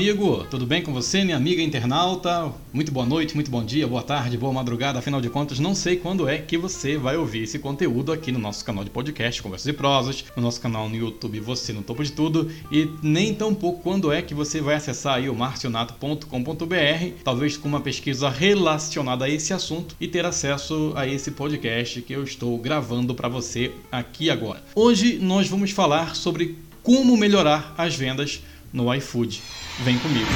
amigo, tudo bem com você, minha amiga internauta? Muito boa noite, muito bom dia, boa tarde, boa madrugada. Afinal de contas, não sei quando é que você vai ouvir esse conteúdo aqui no nosso canal de podcast, Conversas e Prosas, no nosso canal no YouTube Você no Topo de Tudo, e nem tão pouco quando é que você vai acessar aí o marcionato.com.br, talvez com uma pesquisa relacionada a esse assunto e ter acesso a esse podcast que eu estou gravando para você aqui agora. Hoje nós vamos falar sobre como melhorar as vendas no iFood. Vem comigo.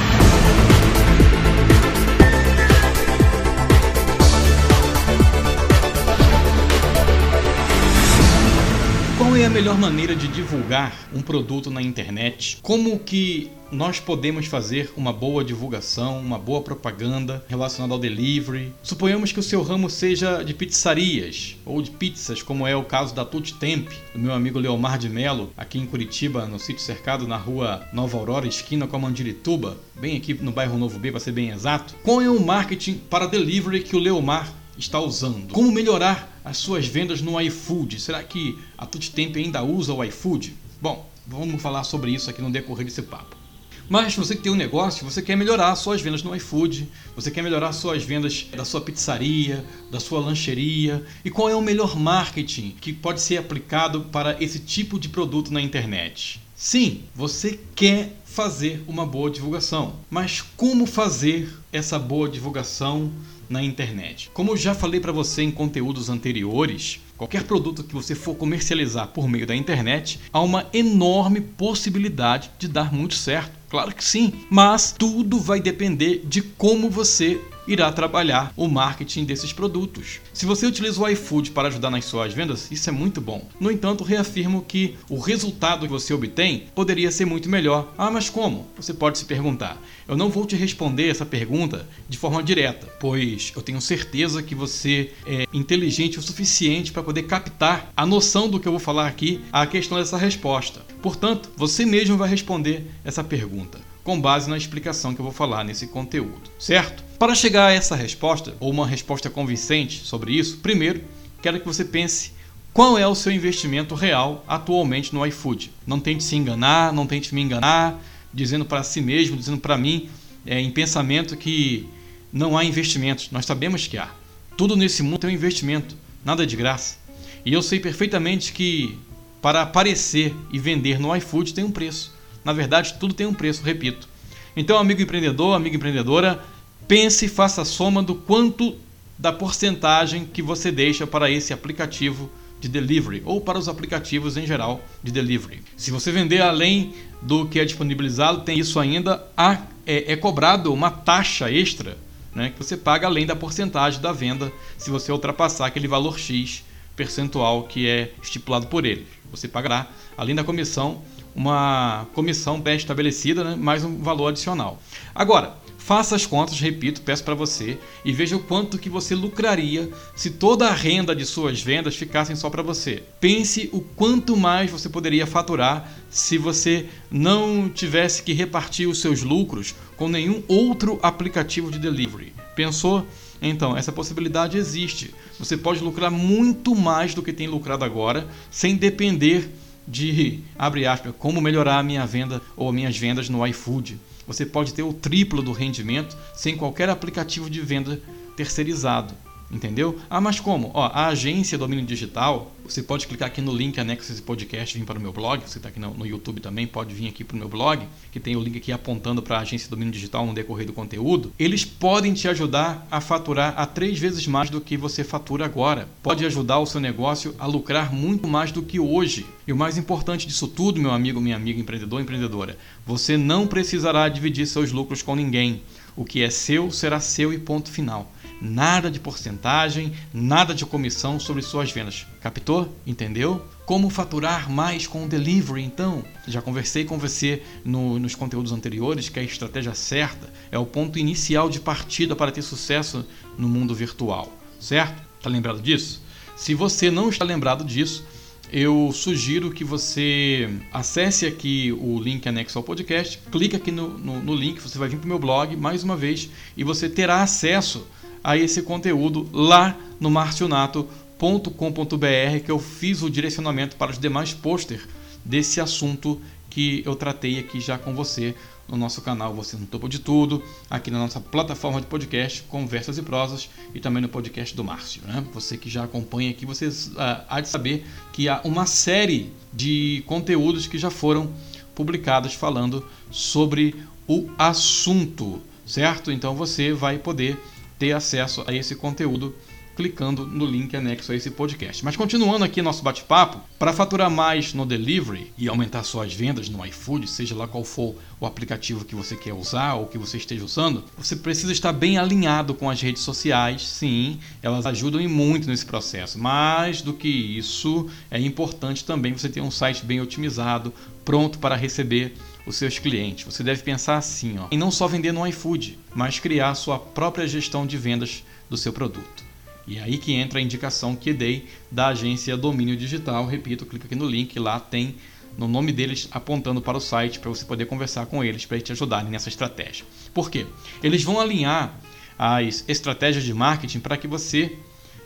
Qual é a melhor maneira de divulgar um produto na internet? Como que nós podemos fazer uma boa divulgação, uma boa propaganda relacionada ao delivery? Suponhamos que o seu ramo seja de pizzarias ou de pizzas, como é o caso da Tutti Temp, do meu amigo Leomar de Melo, aqui em Curitiba, no sítio cercado na rua Nova Aurora, esquina com a Mandirituba, bem aqui no bairro Novo B, para ser bem exato. Qual é o marketing para delivery que o Leomar está usando? Como melhorar as suas vendas no iFood? Será que a Temp ainda usa o iFood? Bom, vamos falar sobre isso aqui no decorrer desse papo. Mas você que tem um negócio, você quer melhorar suas vendas no iFood, você quer melhorar suas vendas da sua pizzaria, da sua lancheria. E qual é o melhor marketing que pode ser aplicado para esse tipo de produto na internet? Sim, você quer fazer uma boa divulgação, mas como fazer essa boa divulgação na internet. Como eu já falei para você em conteúdos anteriores, qualquer produto que você for comercializar por meio da internet, há uma enorme possibilidade de dar muito certo. Claro que sim, mas tudo vai depender de como você irá trabalhar o marketing desses produtos. Se você utiliza o iFood para ajudar nas suas vendas, isso é muito bom. No entanto, reafirmo que o resultado que você obtém poderia ser muito melhor. Ah, mas como? Você pode se perguntar. Eu não vou te responder essa pergunta de forma direta, pois eu tenho certeza que você é inteligente o suficiente para poder captar a noção do que eu vou falar aqui, a questão dessa resposta. Portanto, você mesmo vai responder essa pergunta com base na explicação que eu vou falar nesse conteúdo, certo? Para chegar a essa resposta, ou uma resposta convincente sobre isso, primeiro quero que você pense qual é o seu investimento real atualmente no iFood. Não tente se enganar, não tente me enganar, dizendo para si mesmo, dizendo para mim, é, em pensamento que não há investimentos. Nós sabemos que há. Tudo nesse mundo tem um investimento, nada de graça. E eu sei perfeitamente que para aparecer e vender no iFood tem um preço. Na verdade, tudo tem um preço, repito. Então, amigo empreendedor, amiga empreendedora, pense e faça a soma do quanto da porcentagem que você deixa para esse aplicativo de delivery ou para os aplicativos em geral de delivery. Se você vender além do que é disponibilizado, tem isso ainda, a, é, é cobrado uma taxa extra né, que você paga além da porcentagem da venda se você ultrapassar aquele valor X percentual que é estipulado por ele. Você pagará, além da comissão, uma comissão bem estabelecida, né, mais um valor adicional. Agora, faça as contas, repito, peço para você, e veja o quanto que você lucraria se toda a renda de suas vendas ficassem só para você. Pense o quanto mais você poderia faturar se você não tivesse que repartir os seus lucros com nenhum outro aplicativo de delivery. Pensou? Então, essa possibilidade existe. Você pode lucrar muito mais do que tem lucrado agora, sem depender de, abre aspas, como melhorar a minha venda ou minhas vendas no iFood. Você pode ter o triplo do rendimento sem qualquer aplicativo de venda terceirizado. Entendeu? Ah, mas como? Ó, a agência Domínio Digital, você pode clicar aqui no link anexo esse podcast e vir para o meu blog. Você está aqui no, no, YouTube também, pode vir aqui para o meu blog, que tem o link aqui apontando para a agência Domínio Digital no decorrer do conteúdo. Eles podem te ajudar a faturar a três vezes mais do que você fatura agora. Pode ajudar o seu negócio a lucrar muito mais do que hoje. E o mais importante disso tudo, meu amigo, minha amiga empreendedor, empreendedora, você não precisará dividir seus lucros com ninguém. O que é seu será seu e ponto final nada de porcentagem, nada de comissão sobre suas vendas. Captou? Entendeu? Como faturar mais com o delivery, então? Já conversei com você no, nos conteúdos anteriores que a estratégia certa é o ponto inicial de partida para ter sucesso no mundo virtual, certo? Está lembrado disso? Se você não está lembrado disso, eu sugiro que você acesse aqui o link anexo ao podcast, clique aqui no, no, no link, você vai vir para o meu blog mais uma vez e você terá acesso a esse conteúdo lá no marcionato.com.br que eu fiz o direcionamento para os demais pôster desse assunto que eu tratei aqui já com você no nosso canal Você no Topo de Tudo, aqui na nossa plataforma de podcast Conversas e Prosas e também no podcast do Márcio. Né? Você que já acompanha aqui, você uh, há de saber que há uma série de conteúdos que já foram publicados falando sobre o assunto, certo? Então você vai poder ter acesso a esse conteúdo clicando no link anexo a esse podcast. Mas continuando aqui nosso bate-papo, para faturar mais no delivery e aumentar suas vendas no iFood, seja lá qual for o aplicativo que você quer usar ou que você esteja usando, você precisa estar bem alinhado com as redes sociais. Sim, elas ajudam e muito nesse processo. Mais do que isso, é importante também você ter um site bem otimizado, pronto para receber os seus clientes. Você deve pensar assim, ó, em não só vender no iFood, mas criar sua própria gestão de vendas do seu produto. E é aí que entra a indicação que dei da agência Domínio Digital. Repito, clica aqui no link, lá tem no nome deles apontando para o site para você poder conversar com eles para te ajudarem nessa estratégia. Por quê? Eles vão alinhar as estratégias de marketing para que você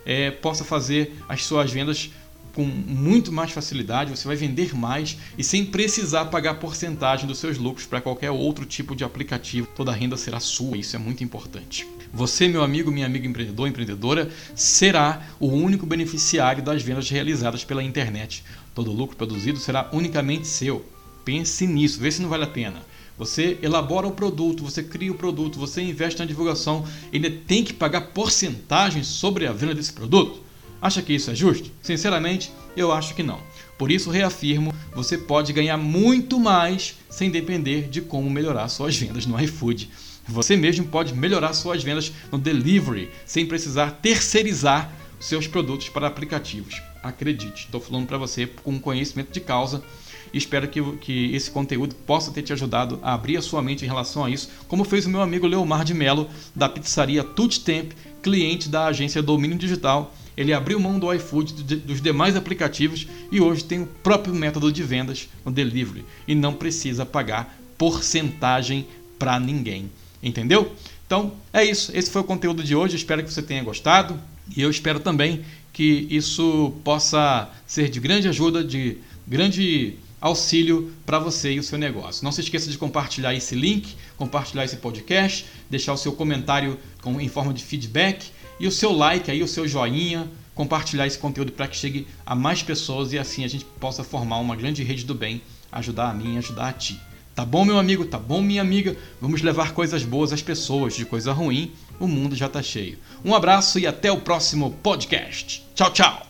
é, possa fazer as suas vendas com muito mais facilidade, você vai vender mais e sem precisar pagar porcentagem dos seus lucros para qualquer outro tipo de aplicativo. Toda a renda será sua, isso é muito importante. Você, meu amigo, minha amiga empreendedor, empreendedora, será o único beneficiário das vendas realizadas pela internet. Todo lucro produzido será unicamente seu. Pense nisso, vê se não vale a pena. Você elabora o produto, você cria o produto, você investe na divulgação ainda tem que pagar porcentagem sobre a venda desse produto? Acha que isso é justo? Sinceramente, eu acho que não. Por isso, reafirmo: você pode ganhar muito mais sem depender de como melhorar suas vendas no iFood. Você mesmo pode melhorar suas vendas no delivery sem precisar terceirizar seus produtos para aplicativos. Acredite, estou falando para você com conhecimento de causa espero que, que esse conteúdo possa ter te ajudado a abrir a sua mente em relação a isso, como fez o meu amigo Leomar de Mello, da pizzaria Tutti Temp, cliente da agência Domínio Digital. Ele abriu mão do iFood dos demais aplicativos e hoje tem o próprio método de vendas no delivery e não precisa pagar porcentagem para ninguém. Entendeu? Então é isso. Esse foi o conteúdo de hoje. Espero que você tenha gostado. E eu espero também que isso possa ser de grande ajuda, de grande auxílio para você e o seu negócio. Não se esqueça de compartilhar esse link, compartilhar esse podcast, deixar o seu comentário com, em forma de feedback e o seu like aí, o seu joinha, compartilhar esse conteúdo para que chegue a mais pessoas e assim a gente possa formar uma grande rede do bem, ajudar a mim e ajudar a ti. Tá bom, meu amigo? Tá bom, minha amiga? Vamos levar coisas boas às pessoas. De coisa ruim, o mundo já tá cheio. Um abraço e até o próximo podcast. Tchau, tchau!